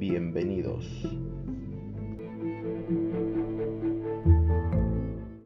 Bienvenidos.